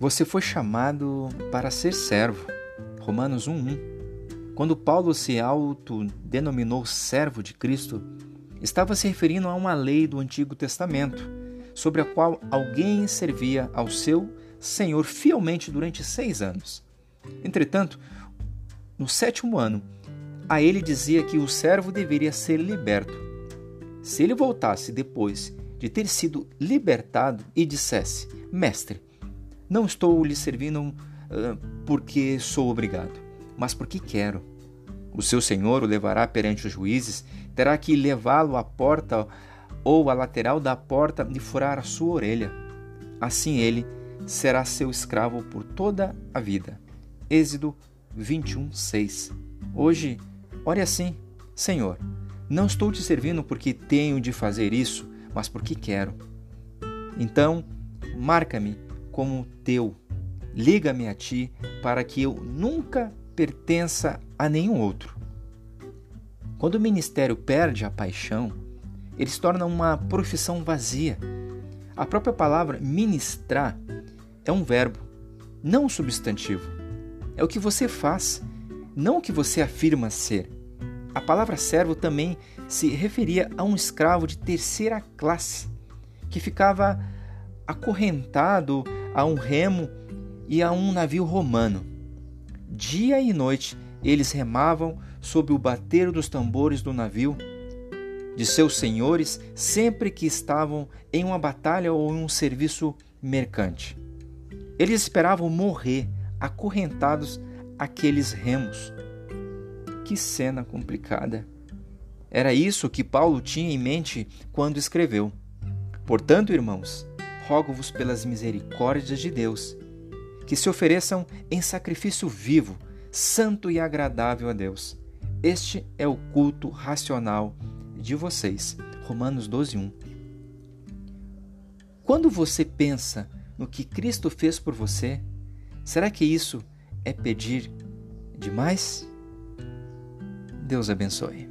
Você foi chamado para ser servo. Romanos 1:1. Quando Paulo se autodenominou servo de Cristo, estava se referindo a uma lei do Antigo Testamento, sobre a qual alguém servia ao seu Senhor fielmente durante seis anos. Entretanto, no sétimo ano, a ele dizia que o servo deveria ser liberto. Se ele voltasse depois de ter sido libertado e dissesse: Mestre, não estou lhe servindo uh, porque sou obrigado, mas porque quero. O seu senhor o levará perante os juízes, terá que levá-lo à porta ou à lateral da porta e furar a sua orelha. Assim ele será seu escravo por toda a vida. Êxodo 21, 6. Hoje, ore assim: Senhor, não estou te servindo porque tenho de fazer isso, mas porque quero. Então, marca-me como teu, liga-me a ti para que eu nunca pertença a nenhum outro. Quando o ministério perde a paixão, ele se torna uma profissão vazia. A própria palavra ministrar é um verbo, não um substantivo. É o que você faz, não o que você afirma ser. A palavra servo também se referia a um escravo de terceira classe, que ficava acorrentado a um remo e a um navio romano. Dia e noite eles remavam sob o bater dos tambores do navio de seus senhores sempre que estavam em uma batalha ou em um serviço mercante. Eles esperavam morrer acorrentados aqueles remos. Que cena complicada! Era isso que Paulo tinha em mente quando escreveu. Portanto, irmãos, rogo-vos pelas misericórdias de Deus, que se ofereçam em sacrifício vivo, santo e agradável a Deus. Este é o culto racional de vocês. Romanos 12, 1. Quando você pensa no que Cristo fez por você, Será que isso é pedir demais? Deus abençoe.